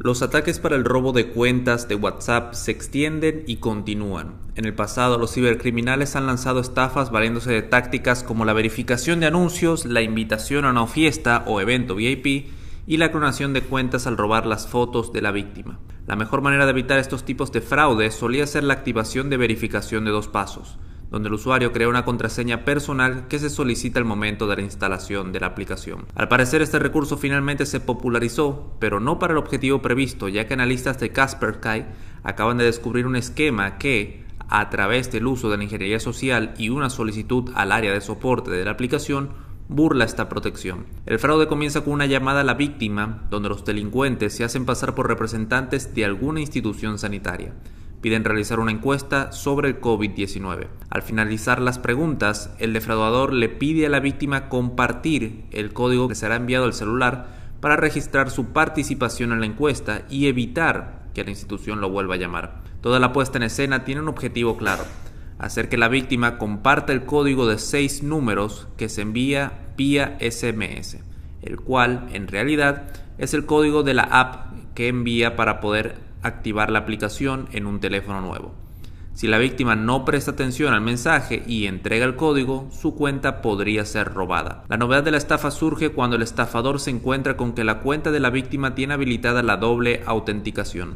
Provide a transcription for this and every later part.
Los ataques para el robo de cuentas de WhatsApp se extienden y continúan. En el pasado, los cibercriminales han lanzado estafas valiéndose de tácticas como la verificación de anuncios, la invitación a una fiesta o evento VIP y la clonación de cuentas al robar las fotos de la víctima. La mejor manera de evitar estos tipos de fraude solía ser la activación de verificación de dos pasos donde el usuario crea una contraseña personal que se solicita al momento de la instalación de la aplicación. Al parecer este recurso finalmente se popularizó, pero no para el objetivo previsto, ya que analistas de Kaspersky acaban de descubrir un esquema que, a través del uso de la ingeniería social y una solicitud al área de soporte de la aplicación, burla esta protección. El fraude comienza con una llamada a la víctima, donde los delincuentes se hacen pasar por representantes de alguna institución sanitaria piden realizar una encuesta sobre el COVID-19. Al finalizar las preguntas, el defraudador le pide a la víctima compartir el código que será enviado al celular para registrar su participación en la encuesta y evitar que la institución lo vuelva a llamar. Toda la puesta en escena tiene un objetivo claro, hacer que la víctima comparta el código de seis números que se envía vía SMS, el cual en realidad es el código de la app que envía para poder activar la aplicación en un teléfono nuevo. Si la víctima no presta atención al mensaje y entrega el código, su cuenta podría ser robada. La novedad de la estafa surge cuando el estafador se encuentra con que la cuenta de la víctima tiene habilitada la doble autenticación.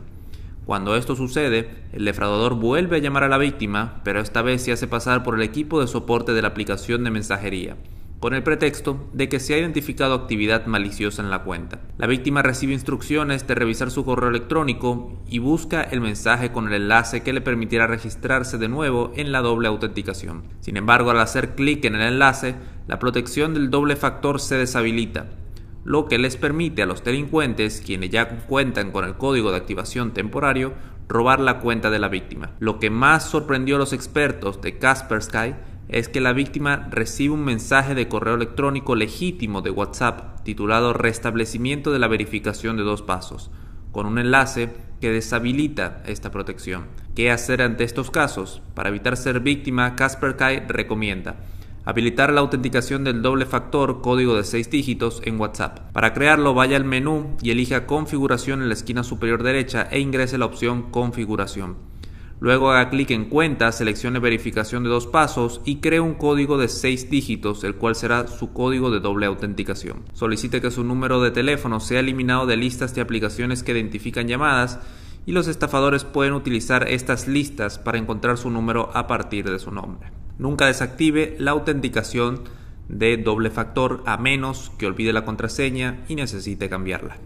Cuando esto sucede, el defraudador vuelve a llamar a la víctima, pero esta vez se hace pasar por el equipo de soporte de la aplicación de mensajería con el pretexto de que se ha identificado actividad maliciosa en la cuenta. La víctima recibe instrucciones de revisar su correo electrónico y busca el mensaje con el enlace que le permitirá registrarse de nuevo en la doble autenticación. Sin embargo, al hacer clic en el enlace, la protección del doble factor se deshabilita, lo que les permite a los delincuentes, quienes ya cuentan con el código de activación temporario, robar la cuenta de la víctima. Lo que más sorprendió a los expertos de Kaspersky es que la víctima recibe un mensaje de correo electrónico legítimo de WhatsApp titulado Restablecimiento de la verificación de dos pasos, con un enlace que deshabilita esta protección. ¿Qué hacer ante estos casos? Para evitar ser víctima, Casper Kai recomienda habilitar la autenticación del doble factor código de 6 dígitos en WhatsApp. Para crearlo vaya al menú y elija configuración en la esquina superior derecha e ingrese la opción configuración. Luego haga clic en cuenta, seleccione verificación de dos pasos y cree un código de seis dígitos, el cual será su código de doble autenticación. Solicite que su número de teléfono sea eliminado de listas de aplicaciones que identifican llamadas y los estafadores pueden utilizar estas listas para encontrar su número a partir de su nombre. Nunca desactive la autenticación de doble factor a menos que olvide la contraseña y necesite cambiarla.